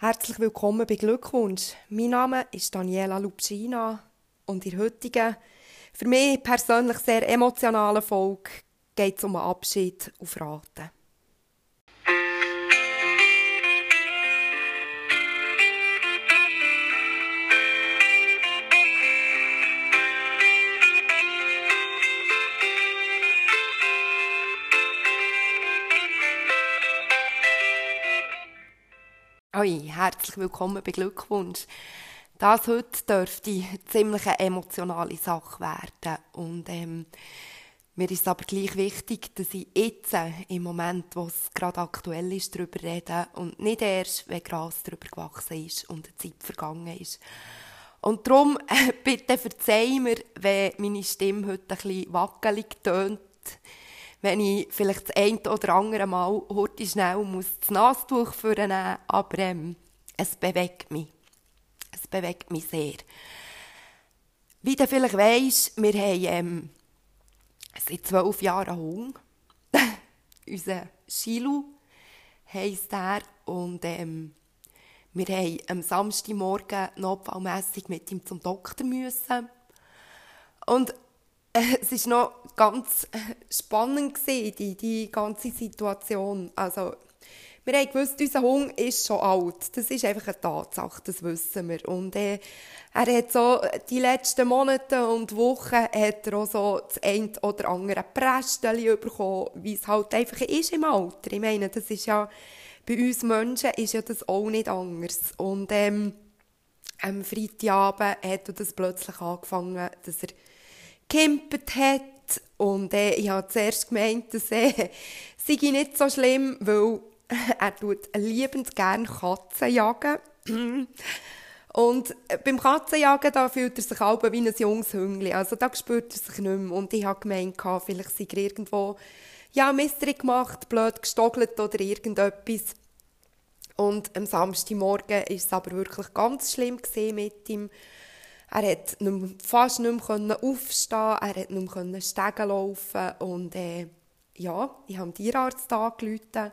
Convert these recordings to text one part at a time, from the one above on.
Herzlich willkommen bei Glückwunsch. Mein Name ist Daniela Lupschina und in der heutigen, für mich persönlich sehr emotionalen Folge geht es um einen Abschied auf Raten. Hoi, herzlich willkommen bei Glückwunsch. Das heute dürfte ziemlich eine emotionale Sache werden. Und ähm, mir ist es aber gleich wichtig, dass ich jetzt, äh, im Moment, wo es gerade aktuell ist, darüber rede und nicht erst, wenn Gras darüber gewachsen ist und die Zeit vergangen ist. Und darum, äh, bitte verzeih mir, wenn meine Stimme heute ein bisschen wackelig tönt wenn ich vielleicht das eine oder andere Mal heute schnell muss das Nastuch vornehmen aber ähm, es bewegt mich. Es bewegt mich sehr. Wie du vielleicht weisst, wir haben ähm, seit zwölf Jahren Hunger. Unser Shilu heisst er und ähm, wir haben am Samstagmorgen notfallmässig mit ihm zum Doktor müssen. Und es war noch ganz spannend, gewesen, die, die ganze Situation. Also, wir haben gewusst, unser Hund ist schon alt. Das ist einfach eine Tatsache, das wissen wir. Und äh, er hat so die letzten Monate und Wochen hat er auch so das ein oder andere Prästchen bekommen, wie es halt einfach ist im Alter. Ich meine, das ist ja, bei uns Menschen ist ja das auch nicht anders. Und ähm, am Freitagabend hat er das plötzlich angefangen, dass er gekimpert hat. Und äh, ich habe zuerst gemeint, dass äh, sei nicht so schlimm, weil er tut liebend gerne Katzen jagen. Und äh, beim Katzenjagen da fühlt er sich auch wie ein junges Hüngli. Also da spürt er sich nicht mehr. Und ich habe gemeint, vielleicht sei er irgendwo ja, Mystery gemacht, blöd gestogelt oder irgendetwas. Und am Samstagmorgen war es aber wirklich ganz schlimm mit ihm. Er hat fast nicht mehr aufstehen, er hat nicht mehr Stegen laufen und äh, ja, ich habe den Tierarzt angerufen.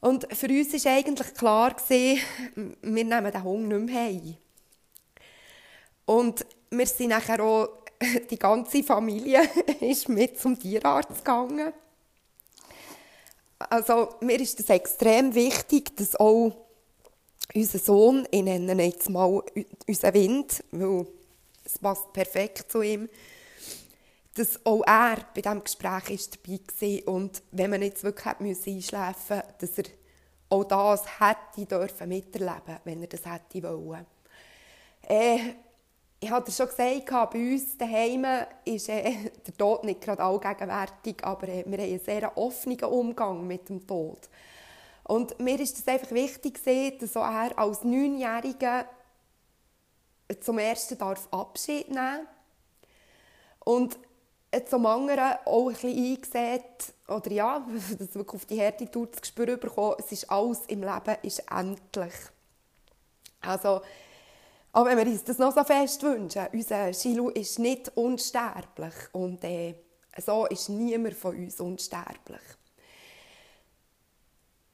Und für uns war eigentlich klar, gewesen, wir nehmen den Hund nicht mehr heim. Und wir sind nachher auch, die ganze Familie ist mit zum Tierarzt gegangen. Also mir ist das extrem wichtig, dass auch unser Sohn, ich nenne ihn jetzt mal unseren Wind, weil es passt perfekt zu ihm, dass auch er bei diesem Gespräch ist dabei war und wenn man jetzt wirklich einschläfen musste, dass er auch das hätte dürfen miterleben, wenn er das hätte wollen. Äh, ich hatte schon gesagt, bei uns daheim ist äh, der Tod nicht gerade allgegenwärtig, aber äh, wir haben einen sehr offenen Umgang mit dem Tod. Und mir ist es einfach wichtig, dass er als Neunjähriger zum ersten darf Abschied nehmen und zum anderen auch ein bisschen eingesehen, oder ja, dass wirklich auf die Härte das Gespür bekommen, es ist alles im Leben ist endlich. Also, auch wenn wir uns das noch so fest wünschen, unser Shilu ist nicht unsterblich und äh, so ist niemand von uns unsterblich.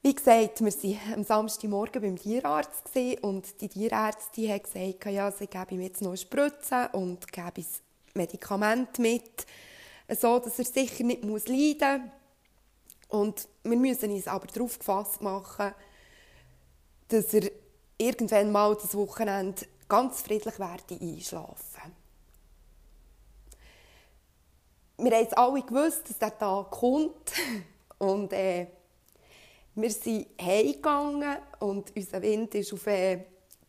Wie gesagt, wir waren am Samstagmorgen beim Tierarzt und die Tierärztin hat gesagt, ja, sie gebe ihm jetzt noch eine Spritze und gebe das Medikament mit, so dass er sicher nicht leiden muss. Wir müssen uns aber darauf gefasst machen, dass er irgendwann mal das Wochenende ganz friedlich werde einschlafen. Wir haben alle gewusst, dass der Tag kommt und äh, wir sind heimgegangen und unser Wind ist auf äh,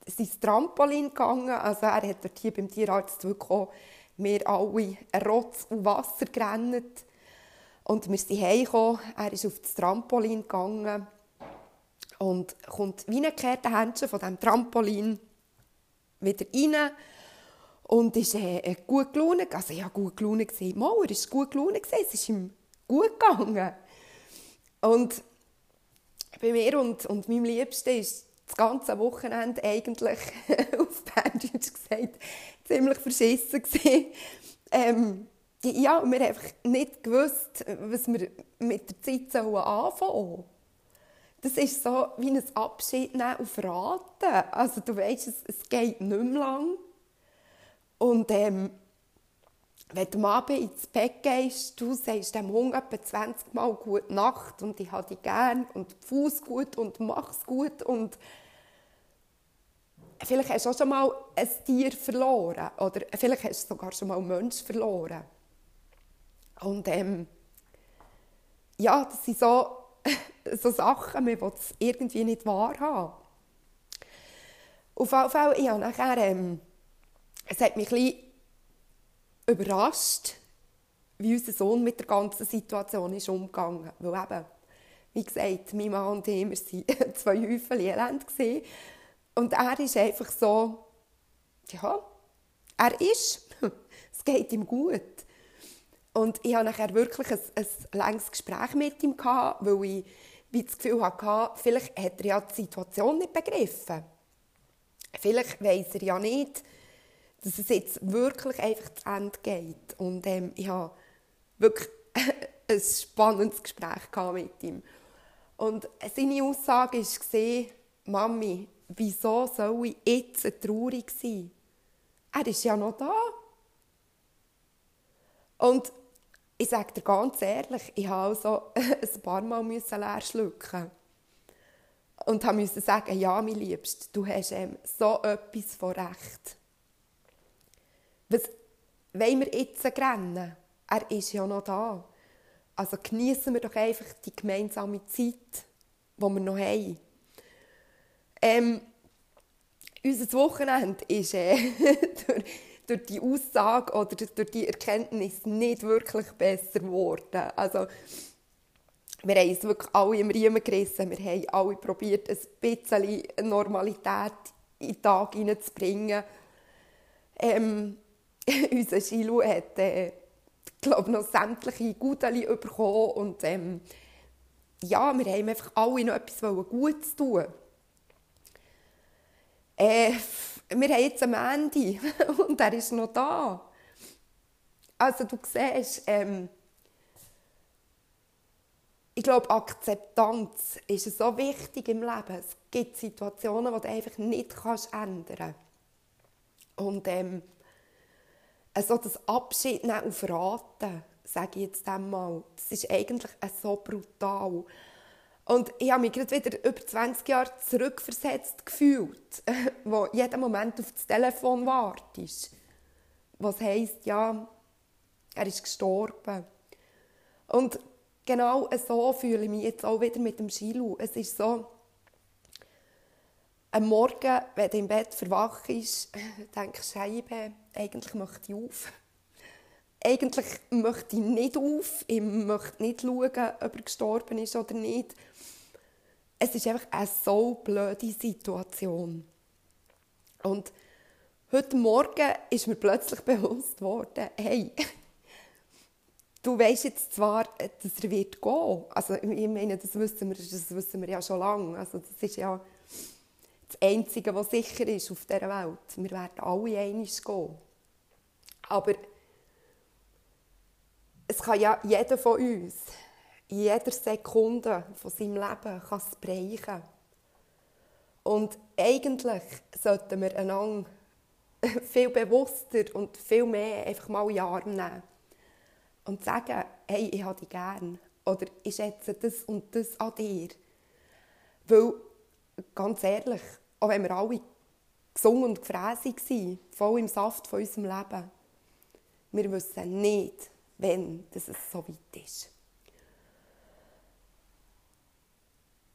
sein Trampolin gegangen. Also er hat dort hier beim Tierarzt wirklich wir alle Rotz und Wasser gerannt. Und wir sind heimgekommen. Er ist auf das Trampolin gegangen und kommt wie ein Händchen von diesem Trampolin wieder rein und ist äh, gut gelaunt. Also ja, gut gelaunt gesehen. Mal, ist gut gelaunt gesehen. Es ist ihm gut gegangen. Und bei mir und, und meinem Liebsten ist das ganze Wochenende eigentlich, auf Berndeutsch gesagt, ziemlich verschissen gewesen. Ähm, ja, wir haben einfach nicht gewusst, was wir mit der Zeit anfangen sollen. das ist so wie ein Abschied nehmen auf Raten. Also du weißt, es, es geht nicht mehr lang. Und ähm, wenn du am Abend ins Bett gehst, du sagst dem Hund etwa 20 Mal «Gute Nacht» und «Ich habe dich gern» und «Fuß gut» und «Mach's gut» und vielleicht hast du auch schon mal ein Tier verloren oder vielleicht hast du sogar schon mal einen Menschen verloren. Und ähm, ja, das sind so, so Sachen, man will es irgendwie nicht wahrhaben. Auf jeden Fall, habe nachher, ähm, es hat mich ein bisschen überrascht, wie unser Sohn mit der ganzen Situation ist umgegangen. Weil eben, wie gesagt, mein Mann und ich, waren zwei Häufel Elend. Und er ist einfach so, ja, er ist, es geht ihm gut. Und ich hatte nachher wirklich ein, ein längeres Gespräch mit ihm, weil ich wie das Gefühl hatte, vielleicht hat er ja die Situation nicht begriffen. Vielleicht weiß er ja nicht, dass es jetzt wirklich einfach zu Ende geht. Und ähm, ich hatte wirklich ein spannendes Gespräch mit ihm. Und seine Aussage war, Mami, wieso soll ich jetzt traurig sein? Er ist ja noch da. Und ich sage dir ganz ehrlich, ich musste also ein paar Mal leer schlucken. Und musste sagen, ja, mein Liebst, du hast ähm, so etwas von Recht. Was wollen wir jetzt rennen? Er ist ja noch da. Also genießen wir doch einfach die gemeinsame Zeit, die wir noch haben. Ähm, unser Wochenende ist äh, durch, durch, die Aussage oder durch die Erkenntnis nicht wirklich besser geworden. Also, wir haben es wirklich alle im Riemen gerissen. Wir haben alle probiert, ein bisschen Normalität in den Tag hineinzubringen. Ähm, unser Shilu hat, äh, glaube noch sämtliche Guteli bekommen und ähm, ja, wir haben einfach alle noch etwas Gutes tun. Äh, wir haben jetzt am Ende und er ist noch da. Also du siehst, ähm, ich glaube, Akzeptanz ist so wichtig im Leben. Es gibt Situationen, die du einfach nicht ändern kannst. Und ähm, also das Abschied nehmen auf Raten, sage ich jetzt einmal, das ist eigentlich so brutal. Und ich habe mich gerade wieder über 20 Jahre zurückversetzt gefühlt, wo jeden Moment auf das Telefon wartest. Was heisst, ja, er ist gestorben. Und genau so fühle ich mich jetzt auch wieder mit dem Shilu. Es ist so, am Morgen, wenn du im Bett verwacht bist, denkst du, Scheibe, eigentlich möchte ich auf. Eigentlich möchte ich nicht auf. Ich möchte nicht schauen, ob er gestorben ist oder nicht. Es ist einfach eine so blöde Situation. Und heute Morgen ist mir plötzlich bewusst worden, hey, du weißt jetzt zwar, dass er wird gehen. Also ich meine, das wissen wir, das wissen wir ja schon lange. Also das ist ja das Einzige, was sicher ist auf dieser Welt. Wir werden alle einig gehen. Aber es kann ja jeder von uns in jeder Sekunde von seinem Leben kann es brechen. Und eigentlich sollten wir einander viel bewusster und viel mehr einfach mal in den Arm nehmen. Und sagen, hey, ich habe dich gern. Oder ich schätze das und das an dir. Weil, ganz ehrlich, auch wenn wir alle gesungen und gefräßig sind, voll im Saft von unserem Leben, wir wissen nicht, wenn es so weit ist.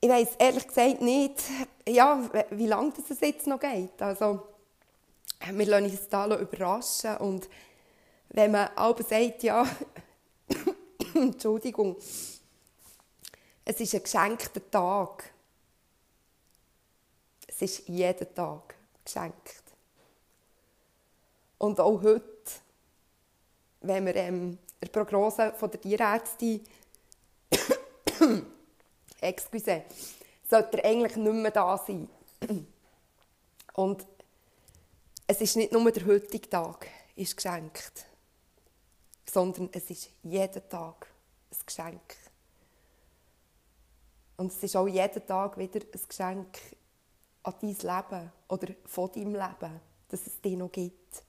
Ich weiß ehrlich gesagt nicht, ja, wie lange es jetzt noch geht. Also, wir lassen uns da überraschen. Und wenn man aber sagt, ja, Entschuldigung, es ist ein geschenkter Tag, es ist jeden Tag geschenkt. Und auch heute, wenn wir ähm, der Prognose von der Tierärztin excuse, sollte er eigentlich nicht mehr da sein. Und es ist nicht nur der heutige Tag ist geschenkt, sondern es ist jeden Tag ein Geschenk. Und es ist auch jeden Tag wieder ein Geschenk an dein Leben oder von deinem Leben, dass es dich noch gibt.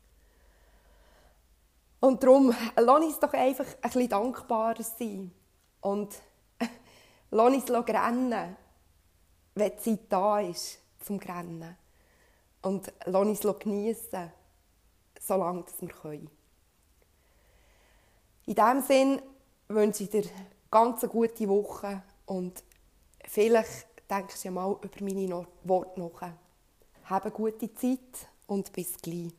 Und darum, lass uns doch einfach ein bisschen dankbarer sein. Und lass uns rennen, wenn die Zeit da ist, zum Rennen. Und lass uns geniessen, solange wir können. In diesem Sinn wünsche ich dir ganz eine gute Woche und vielleicht du ja mal über meine Worte nach. Habe eine gute Zeit und bis gleich.